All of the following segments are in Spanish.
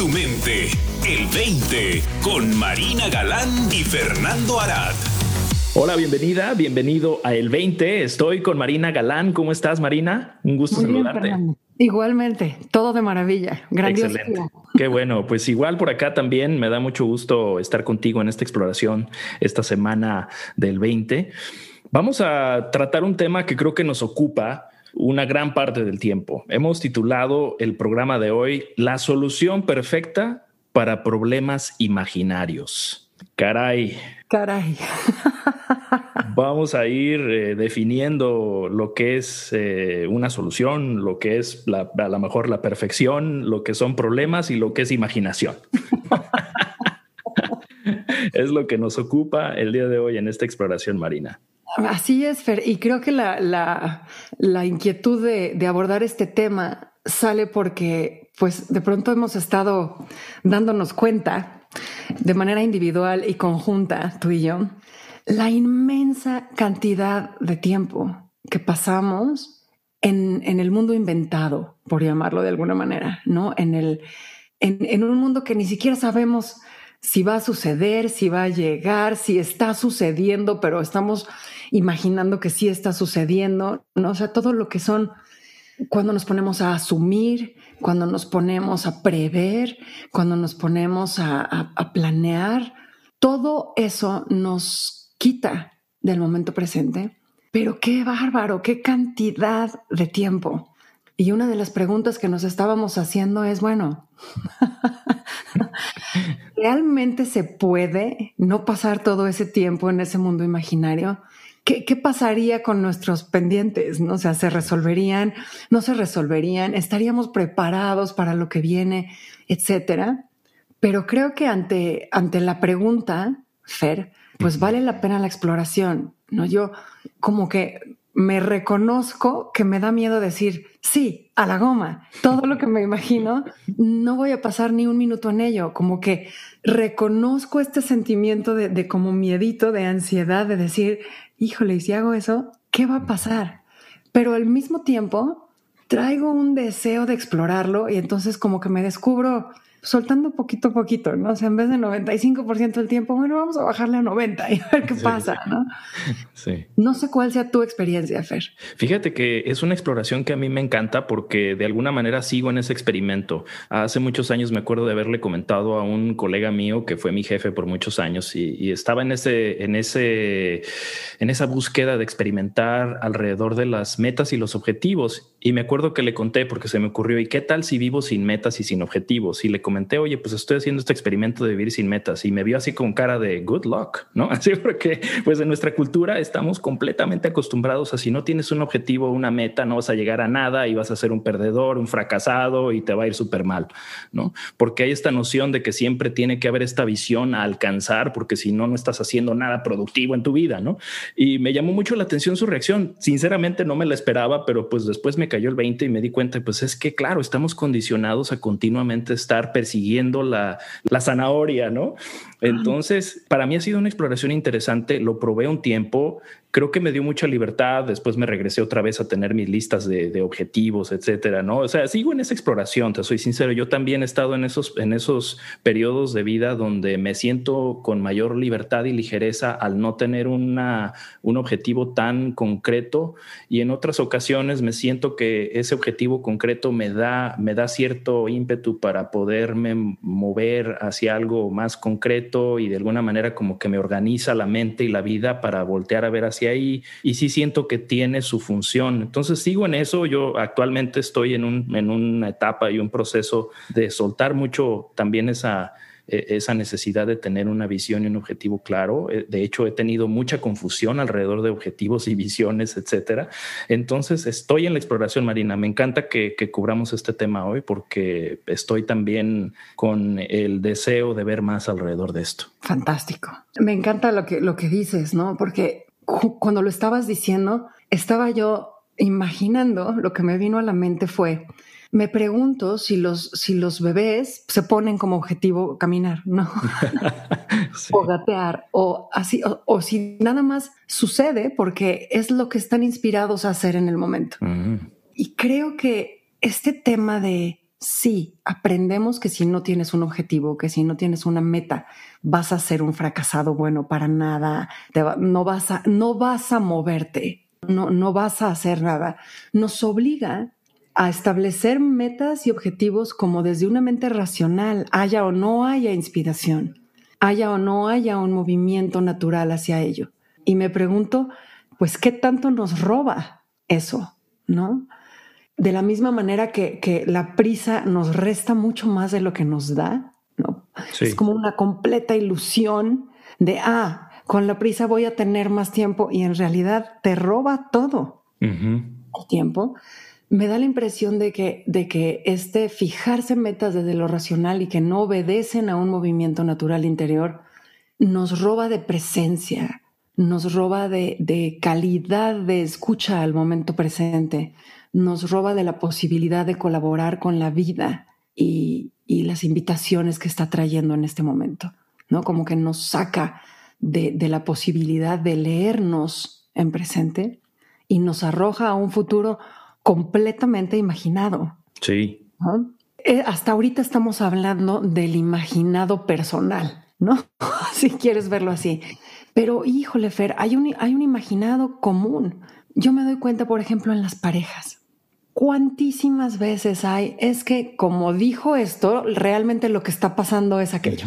tu mente. El 20 con Marina Galán y Fernando Arad. Hola, bienvenida, bienvenido a El 20. Estoy con Marina Galán. ¿Cómo estás, Marina? Un gusto saludarte. Igualmente, todo de maravilla. Grandioso. Excelente. Qué bueno. Pues igual por acá también me da mucho gusto estar contigo en esta exploración esta semana del 20. Vamos a tratar un tema que creo que nos ocupa una gran parte del tiempo. Hemos titulado el programa de hoy La solución perfecta para problemas imaginarios. Caray. Caray. Vamos a ir eh, definiendo lo que es eh, una solución, lo que es a lo mejor la perfección, lo que son problemas y lo que es imaginación. es lo que nos ocupa el día de hoy en esta exploración marina. Así es, Fer. Y creo que la, la, inquietud de, de, abordar este tema sale porque, pues, de pronto hemos estado dándonos cuenta de manera individual y conjunta, tú y yo, la inmensa cantidad de tiempo que pasamos en, en el mundo inventado, por llamarlo de alguna manera, ¿no? En, el, en, en un mundo que ni siquiera sabemos si va a suceder, si va a llegar, si está sucediendo, pero estamos imaginando que sí está sucediendo, ¿no? O sea, todo lo que son cuando nos ponemos a asumir, cuando nos ponemos a prever, cuando nos ponemos a, a planear, todo eso nos quita del momento presente. Pero qué bárbaro, qué cantidad de tiempo. Y una de las preguntas que nos estábamos haciendo es, bueno, ¿realmente se puede no pasar todo ese tiempo en ese mundo imaginario? ¿Qué, pasaría con nuestros pendientes? ¿no? O sea, ¿se resolverían? ¿No se resolverían? ¿Estaríamos preparados para lo que viene? Etcétera. Pero creo que ante, ante la pregunta, Fer, pues vale la pena la exploración. ¿no? Yo como que me reconozco que me da miedo decir sí a la goma. Todo lo que me imagino, no voy a pasar ni un minuto en ello. Como que reconozco este sentimiento de, de como miedito, de ansiedad, de decir, híjole, y si hago eso, ¿qué va a pasar? Pero al mismo tiempo traigo un deseo de explorarlo y entonces como que me descubro soltando poquito a poquito, ¿no? O sea, en vez de 95% del tiempo, bueno, vamos a bajarle a 90 y a ver qué pasa, ¿no? Sí. No sé cuál sea tu experiencia, Fer. Fíjate que es una exploración que a mí me encanta porque de alguna manera sigo en ese experimento. Hace muchos años me acuerdo de haberle comentado a un colega mío que fue mi jefe por muchos años y, estaba en ese, en ese, en esa búsqueda de experimentar alrededor de las metas y los objetivos. Y me acuerdo que le conté porque se me ocurrió, ¿y qué tal si vivo sin metas y sin objetivos? Y le comenté, oye, pues estoy haciendo este experimento de vivir sin metas y me vio así con cara de good luck, ¿no? Así porque pues en nuestra cultura estamos completamente acostumbrados a si no tienes un objetivo, una meta, no vas a llegar a nada y vas a ser un perdedor, un fracasado y te va a ir súper mal, ¿no? Porque hay esta noción de que siempre tiene que haber esta visión a alcanzar porque si no, no estás haciendo nada productivo en tu vida, ¿no? Y me llamó mucho la atención su reacción. Sinceramente no me la esperaba, pero pues después me cayó el 20 y me di cuenta, pues es que claro, estamos condicionados a continuamente estar persiguiendo la, la zanahoria, ¿no? Entonces, para mí ha sido una exploración interesante, lo probé un tiempo, creo que me dio mucha libertad, después me regresé otra vez a tener mis listas de, objetivos, etcétera, ¿no? O sea, sigo en esa exploración, te soy sincero, yo también he estado en esos, en esos periodos de vida donde me siento con mayor libertad y ligereza al no tener una, un objetivo tan concreto y en otras ocasiones me siento que ese objetivo concreto me da, me da cierto ímpetu para poderme mover hacia algo más concreto y de alguna manera como que me organiza la mente y la vida para voltear a ver hacia ahí y sí siento que tiene su función. Entonces sigo en eso, yo actualmente estoy en, un, en una etapa y un proceso de soltar mucho también esa e, esa necesidad de tener una visión y un objetivo claro. Eh, de hecho, he tenido mucha confusión alrededor de objetivos y visiones, etcétera. Entonces, estoy en la exploración marina. Me encanta que, que cubramos este tema hoy porque estoy también con el deseo de ver más alrededor de esto. Fantástico. Me encanta lo que, lo que dices, ¿no? Porque cuando lo estabas diciendo, estaba yo imaginando, lo que me vino a la mente fue, me pregunto si los, si los bebés se ponen como objetivo caminar, ¿no? O gatear, o así, o, si nada más sucede porque es lo que están inspirados a hacer en el momento. Y creo que este tema de Sí, aprendemos que si no tienes un objetivo, que si no tienes una meta, vas a ser un fracasado bueno para nada, no, vas a, no vas a moverte, no, no vas a hacer nada. Nos obliga a establecer metas y objetivos como desde una mente racional, haya o no haya inspiración, haya o no haya un movimiento natural hacia ello. Y me pregunto, pues, ¿qué tanto nos roba eso? ¿No? De la misma manera que, la prisa nos resta mucho más de lo que nos da, ¿no? Es como una completa ilusión de, ah, con la prisa voy a tener más tiempo y en realidad te roba todo el tiempo. Me da la impresión de que, de que este fijarse metas desde lo racional y que no obedecen a un movimiento natural interior nos roba de presencia, nos roba de, de calidad de escucha al momento presente, nos roba de la posibilidad de colaborar con la vida y, las invitaciones que está trayendo en este momento, ¿no? Como que nos saca de, la posibilidad de leernos en presente y nos arroja a un futuro completamente imaginado. Sí. Eh, hasta ahorita estamos hablando del imaginado personal, ¿no? si quieres verlo así. Pero híjole, Fer, hay un, hay un imaginado común. Yo me doy cuenta, por ejemplo, en las parejas cuántísimas veces hay, es que como dijo esto, realmente lo que está pasando es aquello,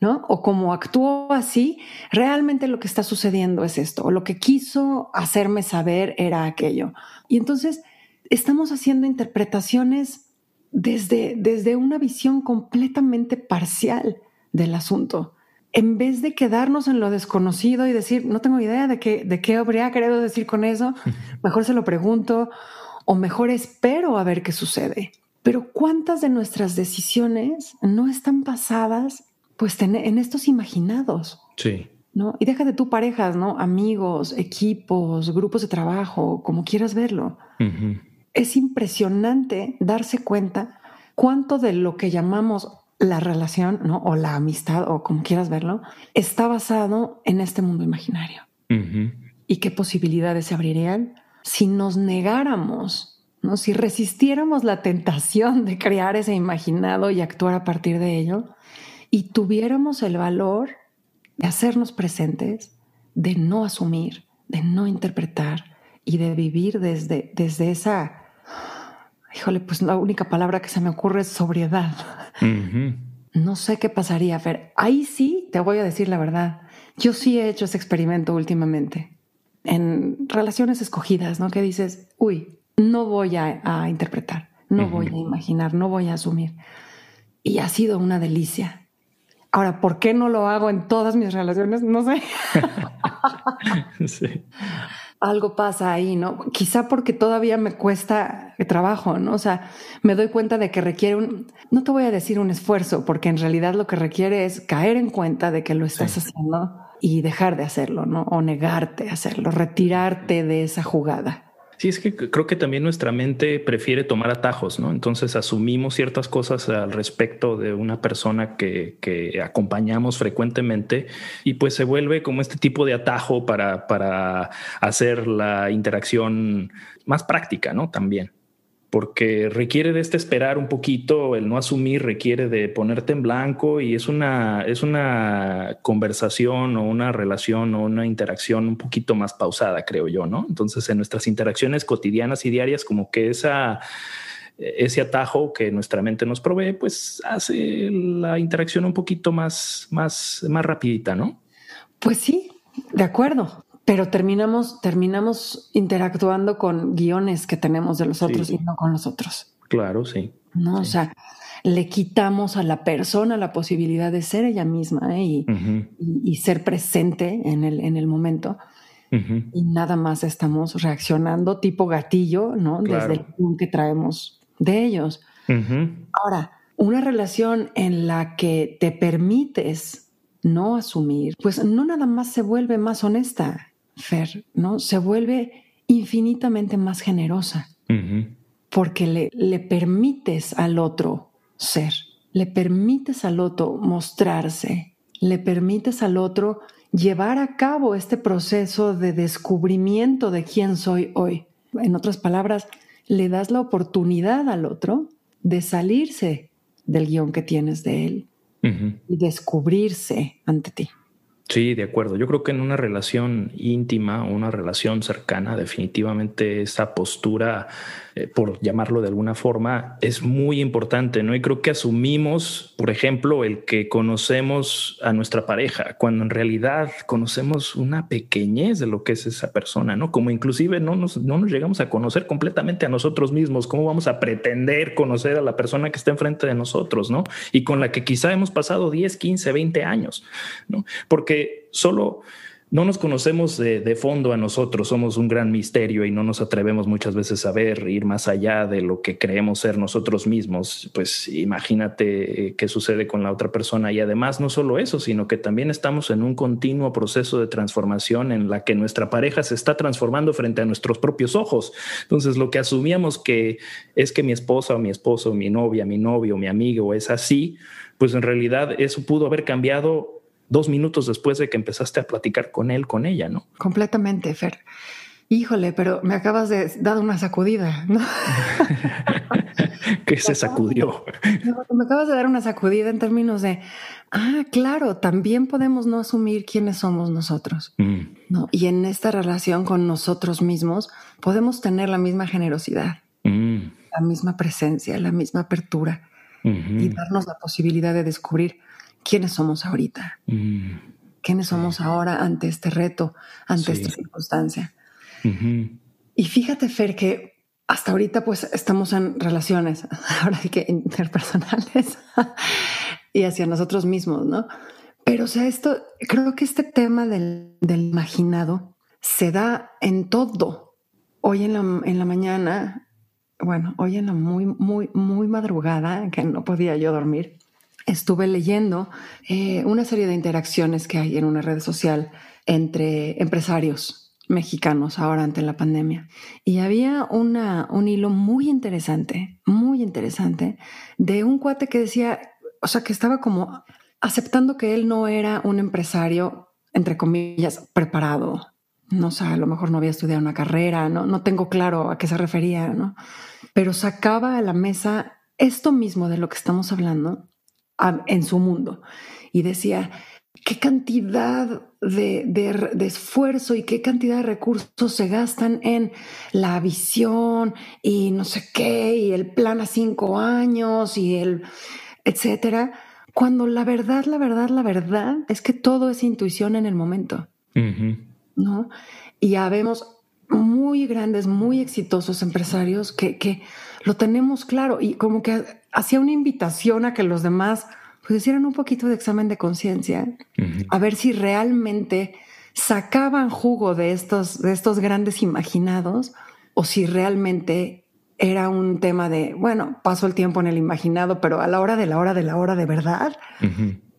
¿no? O como actuó así, realmente lo que está sucediendo es esto, o lo que quiso hacerme saber era aquello. Y entonces estamos haciendo interpretaciones desde, desde una visión completamente parcial del asunto. En vez de quedarnos en lo desconocido y decir, no tengo idea de qué, de qué habría querido decir con eso, mejor se lo pregunto o mejor espero a ver qué sucede. Pero ¿cuántas de nuestras decisiones no están basadas pues en estos imaginados? Sí. ¿No? Y deja de tu parejas, ¿no? Amigos, equipos, grupos de trabajo, como quieras verlo. Es impresionante darse cuenta cuánto de lo que llamamos la relación, ¿no? O la amistad, o como quieras verlo, está basado en este mundo imaginario. Y qué posibilidades se abrirían si nos negáramos, ¿no? si resistiéramos la tentación de crear ese imaginado y actuar a partir de ello, y tuviéramos el valor de hacernos presentes, de no asumir, de no interpretar y de vivir desde, desde esa, híjole, pues la única palabra que se me ocurre es sobriedad. No sé qué pasaría, Fer. Ahí sí te voy a decir la verdad. Yo sí he hecho ese experimento últimamente en relaciones escogidas, ¿no? Que dices, uy, no voy a, interpretar, no voy a imaginar, no voy a asumir. Y ha sido una delicia. Ahora, ¿por qué no lo hago en todas mis relaciones? No sé. sí. Algo pasa ahí, ¿no? Quizá porque todavía me cuesta trabajo, ¿no? O sea, me doy cuenta de que requiere un, no te voy a decir un esfuerzo, porque en realidad lo que requiere es caer en cuenta de que lo estás haciendo y dejar de hacerlo, ¿no? O negarte a hacerlo, retirarte de esa jugada. Sí, es que creo que también nuestra mente prefiere tomar atajos, ¿no? Entonces asumimos ciertas cosas al respecto de una persona que, que acompañamos frecuentemente y pues se vuelve como este tipo de atajo para, para hacer la interacción más práctica, ¿no? También porque requiere de este esperar un poquito, el no asumir requiere de ponerte en blanco y es una, es una conversación o una relación o una interacción un poquito más pausada, creo yo, ¿no? Entonces, en nuestras interacciones cotidianas y diarias, como que esa, ese atajo que nuestra mente nos provee, pues hace la interacción un poquito más, más, más rapidita, ¿no? Pues sí, de acuerdo pero terminamos, terminamos interactuando con guiones que tenemos de los otros y no con los otros. Claro, sí. No, o sea, le quitamos a la persona la posibilidad de ser ella misma ¿eh? y, ser presente en el, en el momento. Y nada más estamos reaccionando tipo gatillo, ¿no? Desde el que traemos de ellos. Ahora, una relación en la que te permites no asumir, pues no nada más se vuelve más honesta, Fer, ¿no? Se vuelve infinitamente más generosa porque le, le permites al otro ser, le permites al otro mostrarse, le permites al otro llevar a cabo este proceso de descubrimiento de quién soy hoy. En otras palabras, le das la oportunidad al otro de salirse del guion que tienes de él y descubrirse ante ti. Sí, de acuerdo. Yo creo que en una relación íntima, una relación cercana, definitivamente esa postura, eh, por llamarlo de alguna forma, es muy importante, ¿no? Y creo que asumimos, por ejemplo, el que conocemos a nuestra pareja, cuando en realidad conocemos una pequeñez de lo que es esa persona, ¿no? Como inclusive no nos, no nos llegamos a conocer completamente a nosotros mismos. ¿Cómo vamos a pretender conocer a la persona que está enfrente de nosotros, ¿no? Y con la que quizá hemos pasado 10, 15, 20 años, ¿no? Porque solo no nos conocemos de, fondo a nosotros, somos un gran misterio y no nos atrevemos muchas veces a ver, ir más allá de lo que creemos ser nosotros mismos. Pues imagínate eh, qué sucede con la otra persona y además no solo eso, sino que también estamos en un continuo proceso de transformación en la que nuestra pareja se está transformando frente a nuestros propios ojos. Entonces lo que asumíamos que es que mi esposa o mi esposo, mi novia, mi novio, mi amigo es así, pues en realidad eso pudo haber cambiado dos minutos después de que empezaste a platicar con él, con ella, ¿no? Completamente, Fer. Híjole, pero me acabas de dar una sacudida, ¿no? ¿Qué se sacudió? Me acabas de dar una sacudida en términos de, ah, claro, también podemos no asumir quiénes somos nosotros, mm. ¿no? Y en esta relación con nosotros mismos podemos tener la misma generosidad, mm. la misma presencia, la misma apertura y darnos la posibilidad de descubrir quiénes somos ahorita, mm. quiénes somos ahora ante este reto, ante esta circunstancia. Y fíjate, Fer, que hasta ahorita pues estamos en relaciones, ahora sí que interpersonales y hacia nosotros mismos, ¿no? Pero, o sea, esto, creo que este tema del, imaginado se da en todo. Hoy en la, en la mañana, bueno, hoy en la muy, muy, muy madrugada, que no podía yo dormir, estuve leyendo eh, una serie de interacciones que hay en una red social entre empresarios mexicanos ahora ante la pandemia. Y había una, un hilo muy interesante, muy interesante, de un cuate que decía, o sea, que estaba como aceptando que él no era un empresario, entre comillas, preparado. No sé, a lo mejor no había estudiado una carrera, no, no tengo claro a qué se refería, ¿no? Pero sacaba a la mesa esto mismo de lo que estamos hablando en su mundo. Y decía, qué cantidad de, esfuerzo y qué cantidad de recursos se gastan en la visión y no sé qué, y el plan a cinco años y el etcétera. Cuando la verdad, la verdad, la verdad es que todo es intuición en el momento. ¿No? Y ya vemos muy grandes, muy exitosos empresarios que, que lo tenemos claro y como que hacía una invitación a que los demás pues hicieran un poquito de examen de conciencia, a ver si realmente sacaban jugo de estos, de estos grandes imaginados o si realmente era un tema de, bueno, paso el tiempo en el imaginado, pero a la hora de la hora de la hora de verdad,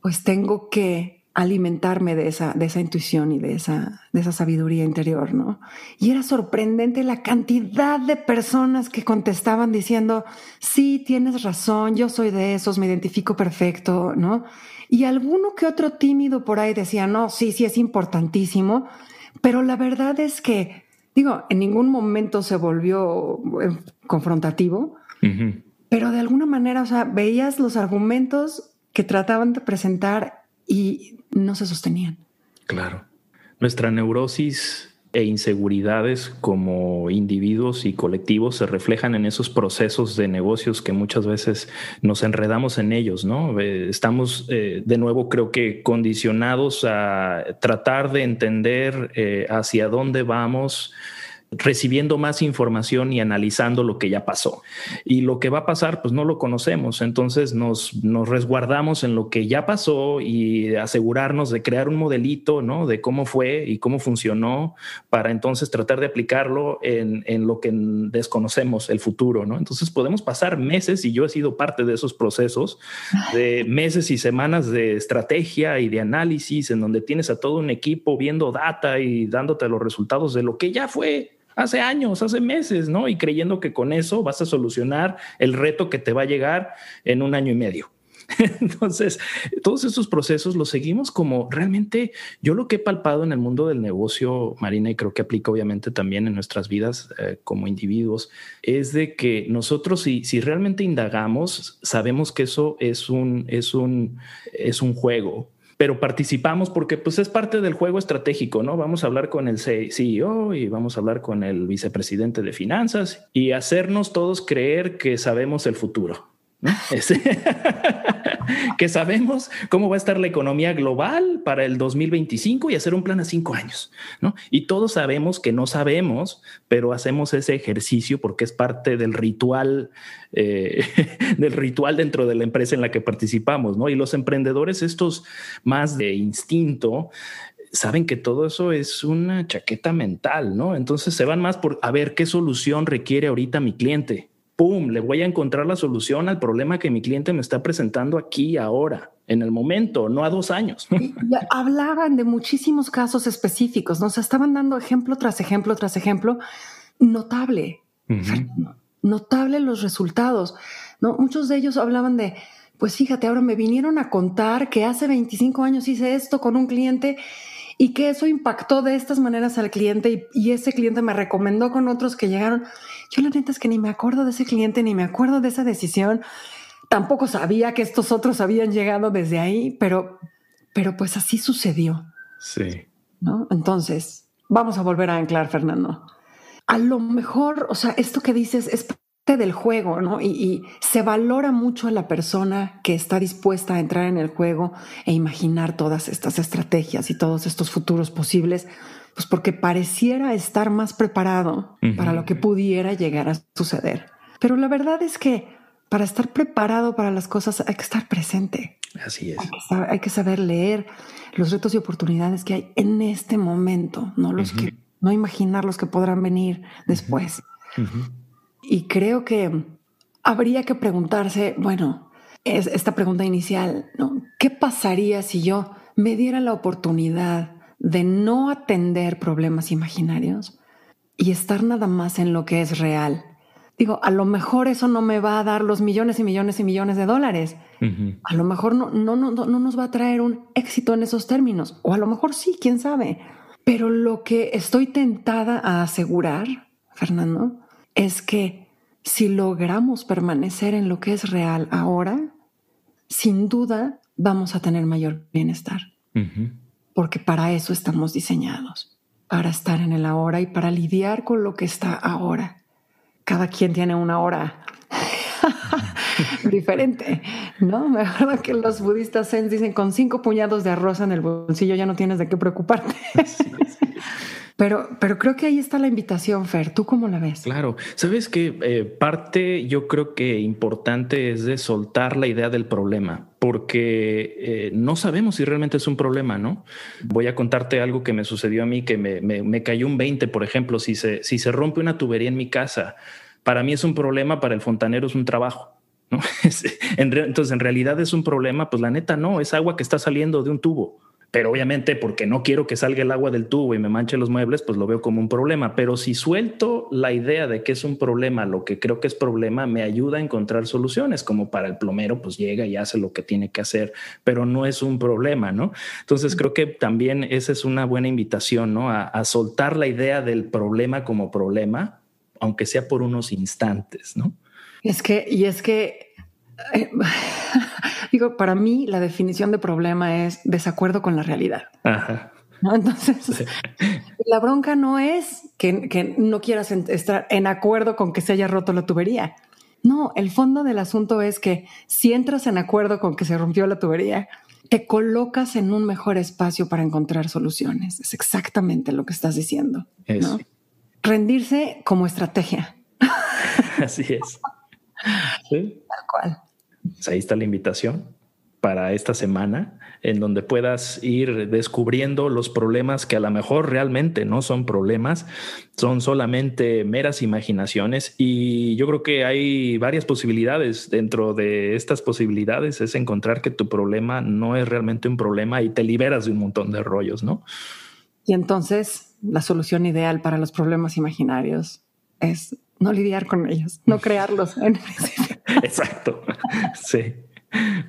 pues tengo que alimentarme de esa, de esa intuición y de esa, de esa sabiduría interior, ¿no? Y era sorprendente la cantidad de personas que contestaban diciendo, sí, tienes razón, yo soy de esos, me identifico perfecto, ¿no? Y alguno que otro tímido por ahí decía, no, sí, sí, es importantísimo, pero la verdad es que, digo, en ningún momento se volvió eh, confrontativo, pero de alguna manera, o sea, veías los argumentos que trataban de presentar y no se sostenían. Claro. Nuestra neurosis e inseguridades como individuos y colectivos se reflejan en esos procesos de negocios que muchas veces nos enredamos en ellos, ¿no? Eh, estamos eh, de nuevo creo que condicionados a tratar de entender eh, hacia dónde vamos recibiendo más información y analizando lo que ya pasó. Y lo que va a pasar, pues no lo conocemos. Entonces nos, nos resguardamos en lo que ya pasó y asegurarnos de crear un modelito, ¿no? De cómo fue y cómo funcionó para entonces tratar de aplicarlo en, en lo que desconocemos, el futuro, ¿no? Entonces podemos pasar meses, y yo he sido parte de esos procesos, de meses y semanas de estrategia y de análisis en donde tienes a todo un equipo viendo data y dándote los resultados de lo que ya fue hace años, hace meses, ¿no? Y creyendo que con eso vas a solucionar el reto que te va a llegar en un año y medio. Entonces, todos estos procesos los seguimos como realmente yo lo que he palpado en el mundo del negocio, Marina, y creo que aplica obviamente también en nuestras vidas eh, como individuos, es de que nosotros si, si realmente indagamos, sabemos que eso es un, es un, es un juego pero participamos porque pues es parte del juego estratégico, ¿no? Vamos a hablar con el CEO y vamos a hablar con el vicepresidente de finanzas y hacernos todos creer que sabemos el futuro. que sabemos cómo va a estar la economía global para el 2025 y hacer un plan a cinco años, ¿no? Y todos sabemos que no sabemos, pero hacemos ese ejercicio porque es parte del ritual, eh, del ritual dentro de la empresa en la que participamos, ¿no? Y los emprendedores, estos más de instinto, saben que todo eso es una chaqueta mental, ¿no? Entonces se van más por a ver qué solución requiere ahorita mi cliente ¡pum!, le voy a encontrar la solución al problema que mi cliente me está presentando aquí, ahora, en el momento, no a dos años. hablaban de muchísimos casos específicos, ¿no? O sea, estaban dando ejemplo tras ejemplo tras ejemplo. Notable, notable los resultados, ¿no? Muchos de ellos hablaban de, pues fíjate, ahora me vinieron a contar que hace 25 años hice esto con un cliente y que eso impactó de estas maneras al cliente y, ese cliente me recomendó con otros que llegaron. Yo la neta es que ni me acuerdo de ese cliente, ni me acuerdo de esa decisión. Tampoco sabía que estos otros habían llegado desde ahí, pero, pero pues así sucedió. Sí. ¿No? Entonces, vamos a volver a anclar, Fernando. A lo mejor, o sea, esto que dices es del juego, ¿no? Y, se valora mucho a la persona que está dispuesta a entrar en el juego e imaginar todas estas estrategias y todos estos futuros posibles, pues porque pareciera estar más preparado para lo que pudiera llegar a suceder. Pero la verdad es que para estar preparado para las cosas hay que estar presente. Así es. Hay que saber, leer los retos y oportunidades que hay en este momento, no los que no imaginar los que podrán venir después. Y creo que habría que preguntarse, bueno, es esta pregunta inicial, ¿no? ¿Qué pasaría si yo me diera la oportunidad de no atender problemas imaginarios y estar nada más en lo que es real? Digo, a lo mejor eso no me va a dar los millones y millones y millones de dólares. A lo mejor no, no, no, no nos va a traer un éxito en esos términos. O a lo mejor sí, quién sabe. Pero lo que estoy tentada a asegurar, Fernando, es que si logramos permanecer en lo que es real ahora, sin duda vamos a tener mayor bienestar. Porque para eso estamos diseñados, para estar en el ahora y para lidiar con lo que está ahora. Cada quien tiene una hora diferente, ¿no? Me acuerdo que los budistas zen dicen con cinco puñados de arroz en el bolsillo ya no tienes de qué preocuparte. Pero, pero creo que ahí está la invitación, Fer. ¿Tú cómo la ves? Claro. Sabes que eh, parte yo creo que importante es soltar la idea del problema, porque eh, no sabemos si realmente es un problema, ¿no? Voy a contarte algo que me sucedió a mí, que me, me, cayó un 20, por ejemplo, si se, si se rompe una tubería en mi casa, para mí es un problema, para el fontanero es un trabajo. ¿no? Entonces, en realidad es un problema, pues la neta no, es agua que está saliendo de un tubo pero obviamente porque no quiero que salga el agua del tubo y me manche los muebles, pues lo veo como un problema. Pero si suelto la idea de que es un problema, lo que creo que es problema, me ayuda a encontrar soluciones, como para el plomero, pues llega y hace lo que tiene que hacer, pero no es un problema, ¿no? Entonces creo que también esa es una buena invitación, ¿no? A, a soltar la idea del problema como problema, aunque sea por unos instantes, ¿no? Es que, y es que eh, digo, para mí la definición de problema es desacuerdo con la realidad. Entonces, la bronca no es que, no quieras estar en acuerdo con que se haya roto la tubería. No, el fondo del asunto es que si entras en acuerdo con que se rompió la tubería, te colocas en un mejor espacio para encontrar soluciones. Es exactamente lo que estás diciendo. Rendirse como estrategia. Así es. Tal cual. Pues ahí está la invitación para esta semana, en donde puedas ir descubriendo los problemas que a lo mejor realmente no son problemas, son solamente meras imaginaciones. Y yo creo que hay varias posibilidades. Dentro de estas posibilidades es encontrar que tu problema no es realmente un problema y te liberas de un montón de rollos, ¿no? Y entonces la solución ideal para los problemas imaginarios es no lidiar con ellos, no crearlos. Exacto. Sí.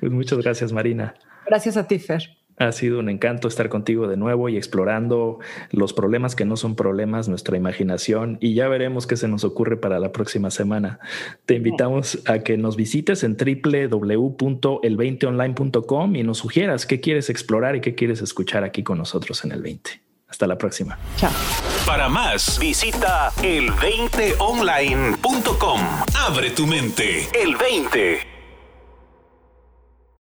Pues muchas gracias, Marina. Gracias a ti, Fer. Ha sido un encanto estar contigo de nuevo y explorando los problemas que no son problemas, nuestra imaginación y ya veremos qué se nos ocurre para la próxima semana. Te invitamos a que nos visites en www.el20online.com y nos sugieras qué quieres explorar y qué quieres escuchar aquí con nosotros en el 20. Hasta la próxima. Chao. Para más, visita el20online.com. Abre tu mente. El 20.